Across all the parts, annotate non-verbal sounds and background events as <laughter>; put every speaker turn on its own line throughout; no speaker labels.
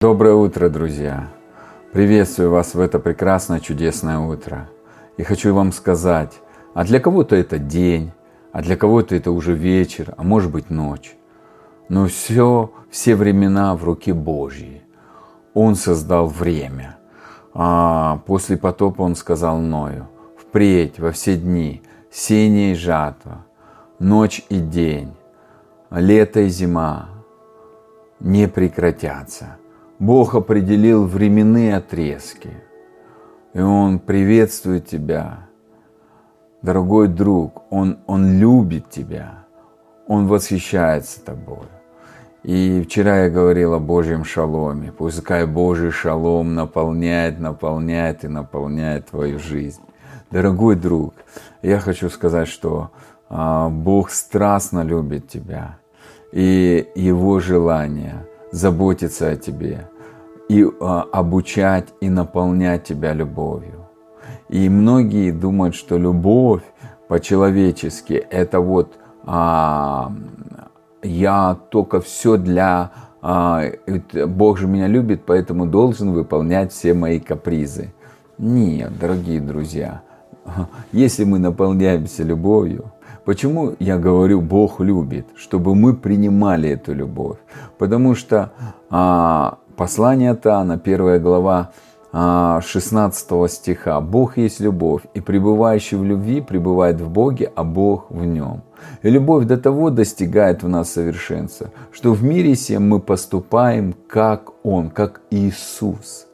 Доброе утро, друзья! Приветствую вас в это прекрасное, чудесное утро. И хочу вам сказать, а для кого-то это день, а для кого-то это уже вечер, а может быть ночь. Но все, все времена в руке Божьей. Он создал время. А после потопа он сказал Ною, впредь во все дни, сение и жатва, ночь и день, лето и зима не прекратятся – Бог определил временные отрезки. И Он приветствует тебя, дорогой друг. Он, он любит тебя. Он восхищается тобой. И вчера я говорил о Божьем шаломе. Пускай Божий шалом наполняет, наполняет и наполняет твою жизнь. Дорогой друг, я хочу сказать, что а, Бог страстно любит тебя. И Его желание – заботиться о тебе и а, обучать и наполнять тебя любовью. И многие думают, что любовь по-человечески это вот а, я только все для а, Бог же меня любит, поэтому должен выполнять все мои капризы. Нет, дорогие друзья, <laughs> если мы наполняемся любовью, Почему я говорю, Бог любит? Чтобы мы принимали эту любовь. Потому что а, послание Тана, первая глава, 16 а, стиха. Бог есть любовь, и пребывающий в любви пребывает в Боге, а Бог в нем. И любовь до того достигает в нас совершенства, что в мире всем мы поступаем как Он, как Иисус.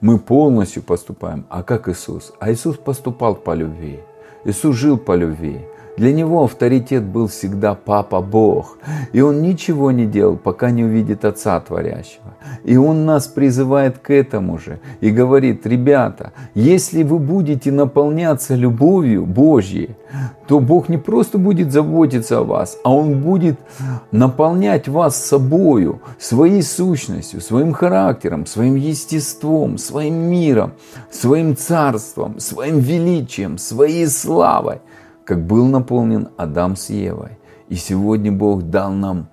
Мы полностью поступаем, а как Иисус. А Иисус поступал по любви. Иисус жил по любви. Для него авторитет был всегда Папа Бог. И он ничего не делал, пока не увидит Отца Творящего. И он нас призывает к этому же. И говорит, ребята, если вы будете наполняться любовью Божьей, то Бог не просто будет заботиться о вас, а Он будет наполнять вас собою, своей сущностью, своим характером, своим естеством, своим миром, своим царством, своим величием, своей славой как был наполнен Адам с Евой. И сегодня Бог дал нам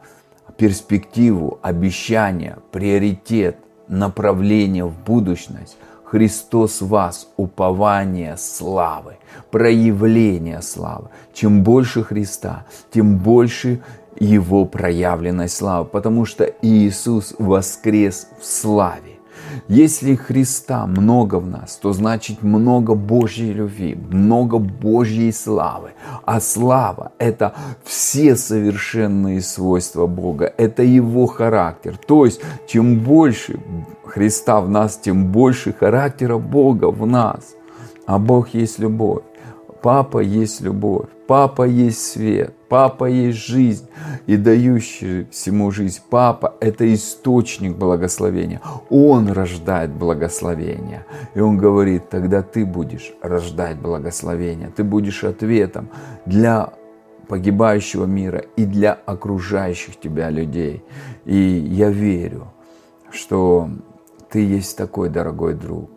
перспективу, обещание, приоритет, направление в будущность. Христос вас, упование славы, проявление славы. Чем больше Христа, тем больше Его проявленной славы, потому что Иисус воскрес в славе. Если Христа много в нас, то значит много Божьей любви, много Божьей славы. А слава – это все совершенные свойства Бога, это Его характер. То есть, чем больше Христа в нас, тем больше характера Бога в нас. А Бог есть любовь. Папа есть любовь, Папа есть свет, Папа есть жизнь и дающий всему жизнь. Папа – это источник благословения. Он рождает благословение. И Он говорит, тогда ты будешь рождать благословение. Ты будешь ответом для погибающего мира и для окружающих тебя людей. И я верю, что ты есть такой дорогой друг,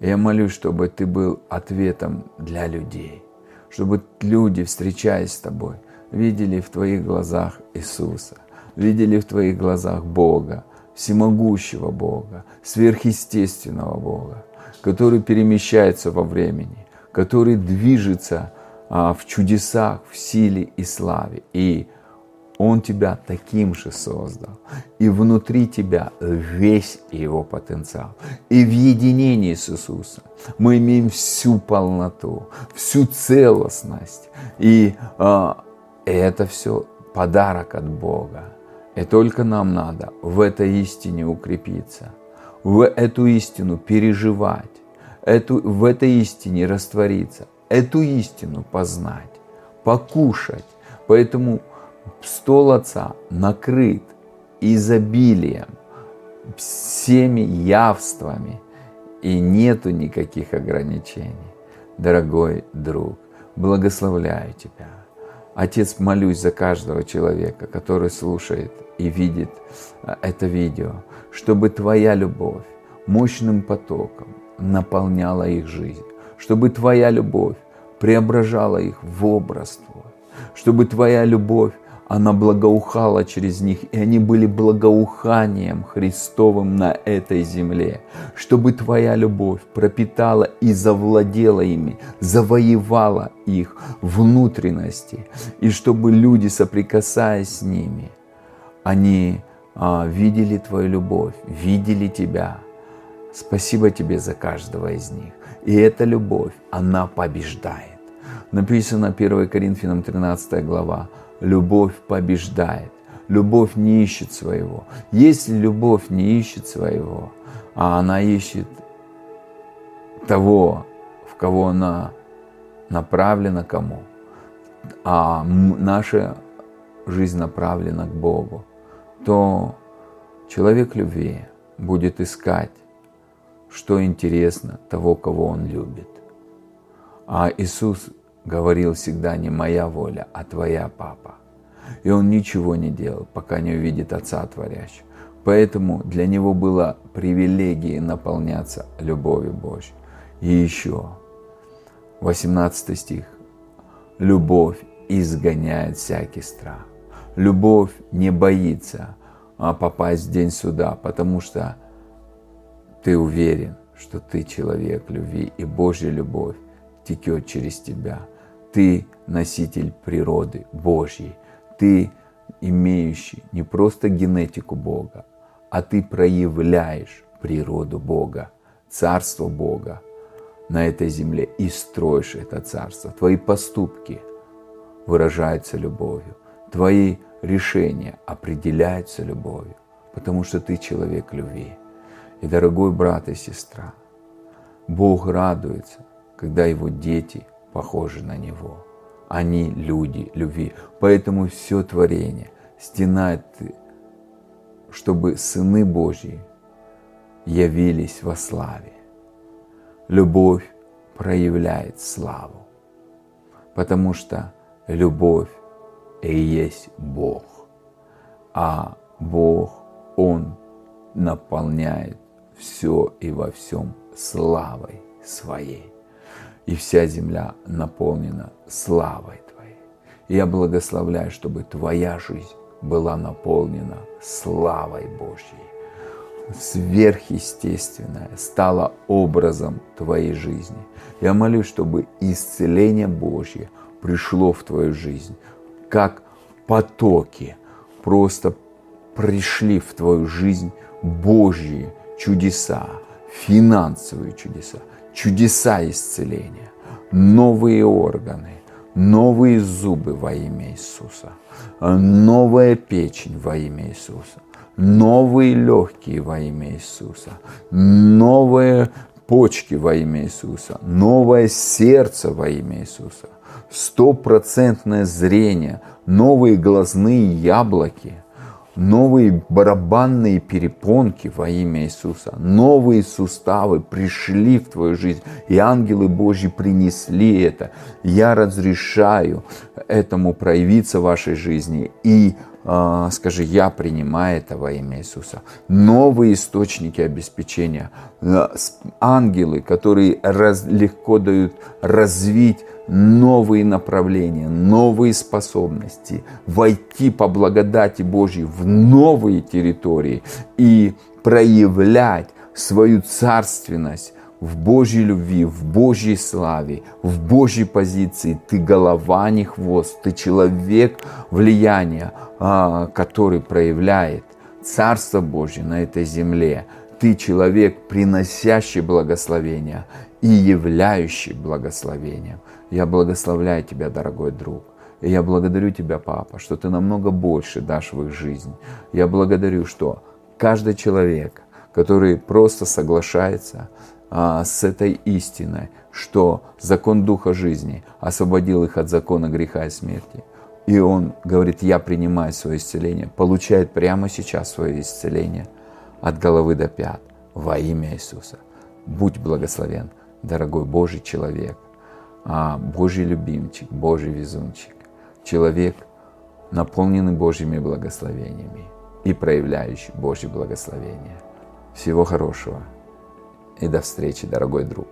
я молюсь, чтобы ты был ответом для людей, чтобы люди, встречаясь с тобой, видели в твоих глазах Иисуса, видели в твоих глазах Бога, всемогущего Бога, сверхъестественного Бога, который перемещается во времени, который движется а, в чудесах, в силе и славе. И он тебя таким же создал. И внутри тебя весь его потенциал. И в единении с Иисусом мы имеем всю полноту, всю целостность. И э, это все подарок от Бога. И только нам надо в этой истине укрепиться, в эту истину переживать, эту, в этой истине раствориться, эту истину познать, покушать. Поэтому стол Отца накрыт изобилием, всеми явствами, и нету никаких ограничений. Дорогой друг, благословляю тебя. Отец, молюсь за каждого человека, который слушает и видит а, это видео, чтобы Твоя любовь мощным потоком наполняла их жизнь, чтобы Твоя любовь преображала их в образ Твой, чтобы Твоя любовь она благоухала через них, и они были благоуханием Христовым на этой земле, чтобы Твоя любовь пропитала и завладела ими, завоевала их внутренности, и чтобы люди, соприкасаясь с ними, они а, видели Твою любовь, видели Тебя. Спасибо Тебе за каждого из них. И эта любовь, она побеждает. Написано 1 Коринфянам 13 глава, любовь побеждает. Любовь не ищет своего. Если любовь не ищет своего, а она ищет того, в кого она направлена кому, а наша жизнь направлена к Богу, то человек любви будет искать, что интересно того, кого он любит. А Иисус говорил всегда не моя воля, а твоя, папа. И он ничего не делал, пока не увидит Отца Творящего. Поэтому для него было привилегией наполняться любовью Божьей. И еще, 18 стих. Любовь изгоняет всякий страх. Любовь не боится а, попасть в день суда, потому что ты уверен, что ты человек любви, и Божья любовь текет через тебя. Ты носитель природы Божьей. Ты имеющий не просто генетику Бога, а ты проявляешь природу Бога, царство Бога на этой земле и строишь это царство. Твои поступки выражаются любовью. Твои решения определяются любовью, потому что ты человек любви. И, дорогой брат и сестра, Бог радуется, когда его дети – похожи на Него. Они люди любви. Поэтому все творение стенает, чтобы сыны Божьи явились во славе. Любовь проявляет славу, потому что любовь и есть Бог. А Бог, Он наполняет все и во всем славой своей и вся земля наполнена славой Твоей. Я благословляю, чтобы Твоя жизнь была наполнена славой Божьей. Сверхъестественное стало образом Твоей жизни. Я молюсь, чтобы исцеление Божье пришло в Твою жизнь, как потоки просто пришли в Твою жизнь Божьи чудеса, финансовые чудеса, чудеса исцеления, новые органы, новые зубы во имя Иисуса, новая печень во имя Иисуса, новые легкие во имя Иисуса, новые почки во имя Иисуса, новое сердце во имя Иисуса, стопроцентное зрение, новые глазные яблоки – новые барабанные перепонки во имя Иисуса, новые суставы пришли в твою жизнь, и ангелы Божьи принесли это. Я разрешаю этому проявиться в вашей жизни и а, скажи, я принимаю это во имя Иисуса. Новые источники обеспечения, а, ангелы, которые раз, легко дают развить новые направления, новые способности, войти по благодати Божьей в новые территории и проявлять свою царственность в Божьей любви, в Божьей славе, в Божьей позиции. Ты голова, а не хвост, ты человек влияния, а, который проявляет Царство Божье на этой земле. Ты человек, приносящий благословение и являющий благословением. Я благословляю тебя, дорогой друг. И я благодарю тебя, папа, что ты намного больше дашь в их жизнь. Я благодарю, что каждый человек, который просто соглашается а, с этой истиной, что закон Духа жизни освободил их от закона греха и смерти. И он говорит, я принимаю свое исцеление, получает прямо сейчас свое исцеление от головы до пят во имя Иисуса. Будь благословен, дорогой Божий человек. А, Божий любимчик, Божий везунчик, человек, наполненный Божьими благословениями и проявляющий Божье благословение. Всего хорошего и до встречи, дорогой друг.